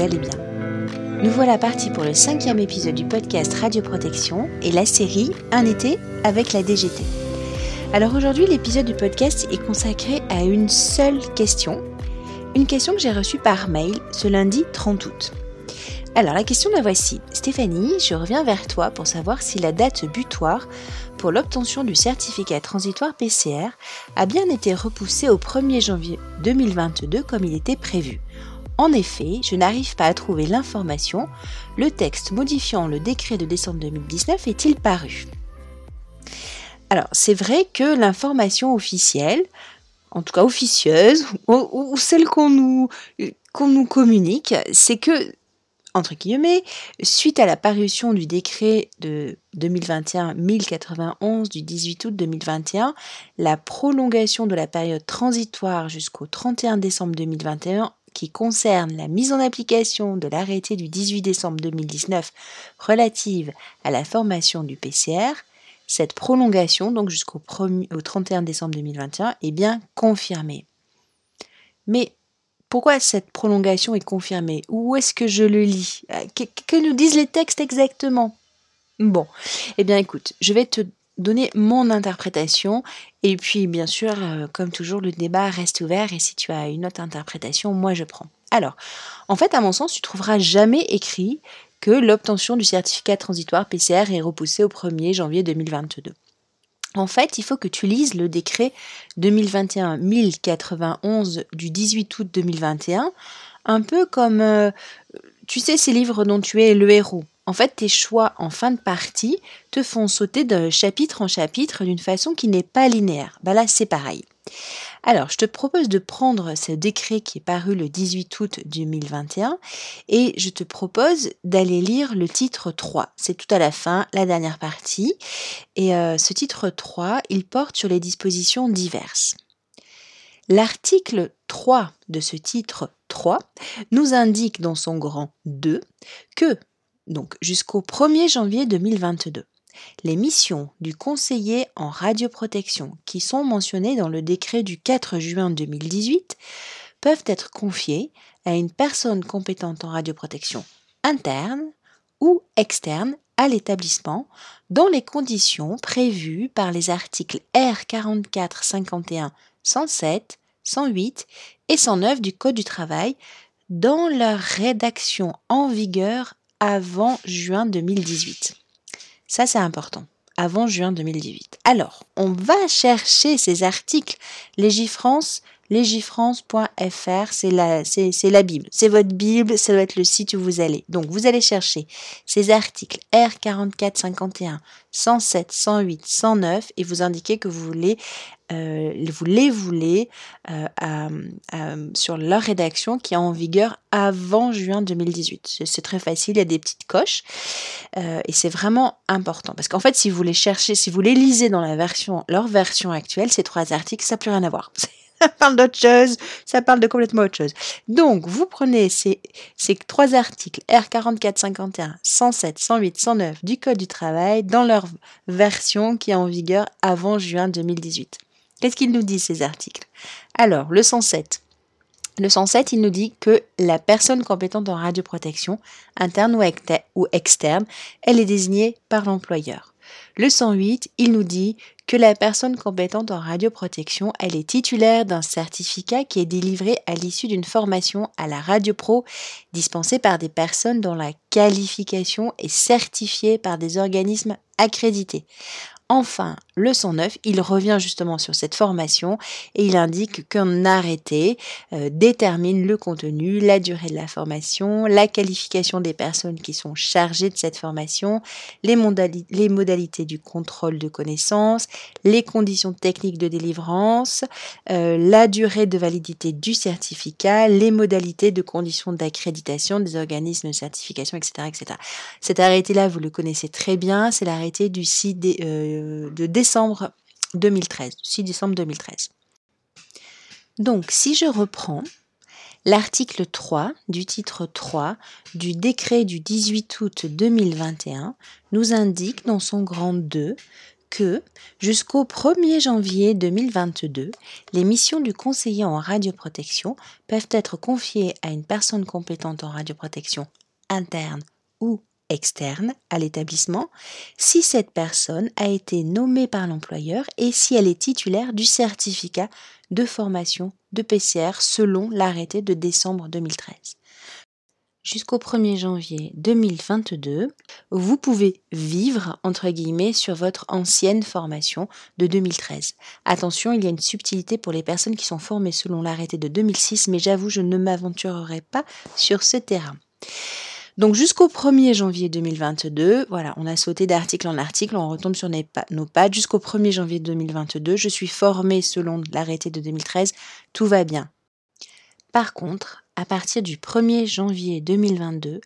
allez bien. Nous voilà partis pour le cinquième épisode du podcast Radio Protection et la série Un été avec la DGT. Alors aujourd'hui, l'épisode du podcast est consacré à une seule question. Une question que j'ai reçue par mail ce lundi 30 août. Alors la question la voici. Stéphanie, je reviens vers toi pour savoir si la date butoir pour l'obtention du certificat transitoire PCR a bien été repoussée au 1er janvier 2022 comme il était prévu. En effet, je n'arrive pas à trouver l'information. Le texte modifiant le décret de décembre 2019 est-il paru? Alors, c'est vrai que l'information officielle, en tout cas officieuse, ou, celle qu'on nous, qu'on nous communique, c'est que entre guillemets, suite à la parution du décret de 2021-1091 du 18 août 2021, la prolongation de la période transitoire jusqu'au 31 décembre 2021 qui concerne la mise en application de l'arrêté du 18 décembre 2019 relative à la formation du PCR, cette prolongation, donc jusqu'au 31 décembre 2021, est bien confirmée. Mais pourquoi cette prolongation est confirmée? Où est-ce que je le lis? Euh, que, nous disent les textes exactement? Bon, eh bien écoute, je vais te donner mon interprétation et puis bien sûr, euh, comme toujours, le débat reste ouvert et si tu as une autre interprétation, moi je prends. Alors, en fait, à mon sens, tu trouveras jamais écrit que l'obtention du certificat transitoire PCR est repoussée au 1er janvier 2022. En fait, il faut que tu lises le décret 2021-1091 du 18 août 2021, un peu comme, euh, tu sais, ces livres dont tu es le héros. En fait, tes choix en fin de partie te font sauter de chapitre en chapitre d'une façon qui n'est pas linéaire. Bah là, c'est pareil. Alors, je te propose de prendre ce décret qui est paru le 18 août 2021 et je te propose d'aller lire le titre 3. C'est tout à la fin, la dernière partie. Et euh, ce titre 3, il porte sur les dispositions diverses. L'article 3 de ce titre 3 nous indique dans son grand 2 que, donc jusqu'au 1er janvier 2022, les missions du conseiller en radioprotection qui sont mentionnées dans le décret du 4 juin 2018 peuvent être confiées à une personne compétente en radioprotection interne ou externe à l'établissement dans les conditions prévues par les articles R 44 51 107, 108 et 109 du Code du travail dans leur rédaction en vigueur avant juin 2018. Ça, c'est important. Avant juin 2018. Alors, on va chercher ces articles. Légifrance, légifrance.fr, c'est la, c'est, la Bible. C'est votre Bible, ça doit être le site où vous allez. Donc, vous allez chercher ces articles R44, 51, 107, 108, 109 et vous indiquez que vous voulez euh, vous les voulez euh, sur leur rédaction qui est en vigueur avant juin 2018. C'est très facile, il y a des petites coches euh, et c'est vraiment important parce qu'en fait, si vous les cherchez, si vous les lisez dans la version, leur version actuelle, ces trois articles, ça n'a plus rien à voir. ça parle d'autre chose, ça parle de complètement autre chose. Donc, vous prenez ces, ces trois articles R44, 51, 107, 108, 109 du Code du travail dans leur version qui est en vigueur avant juin 2018. Qu'est-ce qu'il nous dit ces articles? Alors, le 107. Le 107, il nous dit que la personne compétente en radioprotection, interne ou externe, elle est désignée par l'employeur. Le 108, il nous dit que la personne compétente en radioprotection, elle est titulaire d'un certificat qui est délivré à l'issue d'une formation à la radiopro dispensée par des personnes dont la qualification est certifiée par des organismes accrédités. Enfin, le 109, il revient justement sur cette formation et il indique qu'un arrêté euh, détermine le contenu, la durée de la formation, la qualification des personnes qui sont chargées de cette formation, les, modalités du contrôle de connaissances, les conditions techniques de délivrance, euh, la durée de validité du certificat, les modalités de conditions d'accréditation des organismes de certification, etc. etc. Cet arrêté-là, vous le connaissez très bien, c'est l'arrêté du. Euh, de, décembre 2013, 6 décembre 2013. Donc, si je reprends, l'article 3 du titre 3 du décret du 18 août 2021 nous indique dans son grand 2 que jusqu'au 1er janvier 2022, les missions du conseiller en radioprotection peuvent être confiées à une personne compétente en radioprotection interne ou externe à l'établissement si cette personne a été nommée par l'employeur et si elle est titulaire du certificat de formation de PCR selon l'arrêté de décembre 2013. Jusqu'au 1er janvier 2022, vous pouvez vivre, entre guillemets, sur votre ancienne formation de 2013. Attention, il y a une subtilité pour les personnes qui sont formées selon l'arrêté de 2006, mais j'avoue, je ne m'aventurerai pas sur ce terrain. Donc jusqu'au 1er janvier 2022, voilà, on a sauté d'article en article, on retombe sur nos pattes. Jusqu'au 1er janvier 2022, je suis formée selon l'arrêté de 2013, tout va bien. Par contre, à partir du 1er janvier 2022,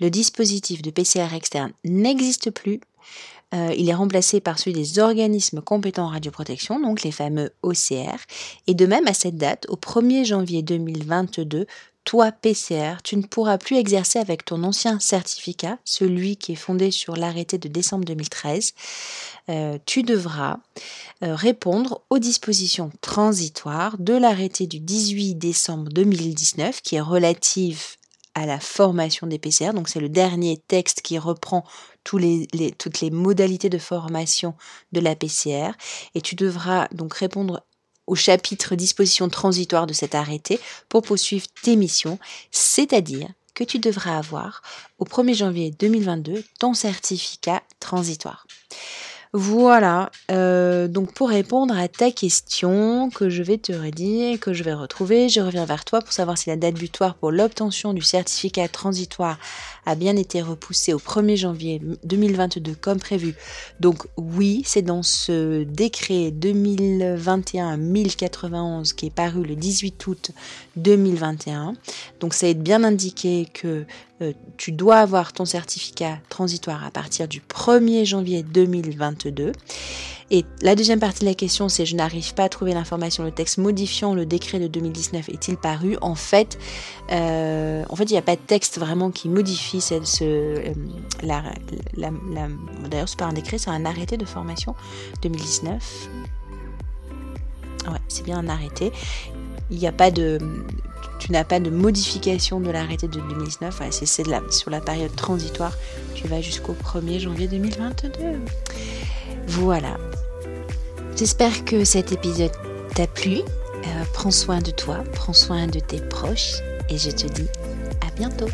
le dispositif de PCR externe n'existe plus. Euh, il est remplacé par celui des organismes compétents en radioprotection, donc les fameux OCR. Et de même, à cette date, au 1er janvier 2022, toi, PCR, tu ne pourras plus exercer avec ton ancien certificat, celui qui est fondé sur l'arrêté de décembre 2013. Euh, tu devras euh, répondre aux dispositions transitoires de l'arrêté du 18 décembre 2019 qui est relative à la formation des PCR. Donc c'est le dernier texte qui reprend toutes les modalités de formation de la PCR. Et tu devras donc répondre au chapitre dispositions transitoires de cet arrêté pour poursuivre tes missions, c'est-à-dire que tu devras avoir au 1er janvier 2022 ton certificat transitoire. Voilà, euh, donc pour répondre à ta question que je vais te redire, que je vais retrouver, je reviens vers toi pour savoir si la date butoir pour l'obtention du certificat transitoire a bien été repoussée au 1er janvier 2022 comme prévu. Donc oui, c'est dans ce décret 2021-1091 qui est paru le 18 août 2021. Donc ça est bien indiqué que euh, tu dois avoir ton certificat transitoire à partir du 1er janvier 2022. Et la deuxième partie de la question, c'est je n'arrive pas à trouver l'information, le texte modifiant le décret de 2019 est-il paru? En fait, euh, en fait, il n'y a pas de texte vraiment qui modifie ce, euh, d'ailleurs c'est pas un décret, c'est un arrêté de formation 2019. Ouais, c'est bien un arrêté. Il n'y a pas de, tu n'as pas de modification de l'arrêté de 2019. c'est sur la période transitoire. Tu vas jusqu'au 1er janvier 2022. Voilà. J'espère que cet épisode t'a plu. Euh, prends soin de toi, prends soin de tes proches et je te dis à bientôt.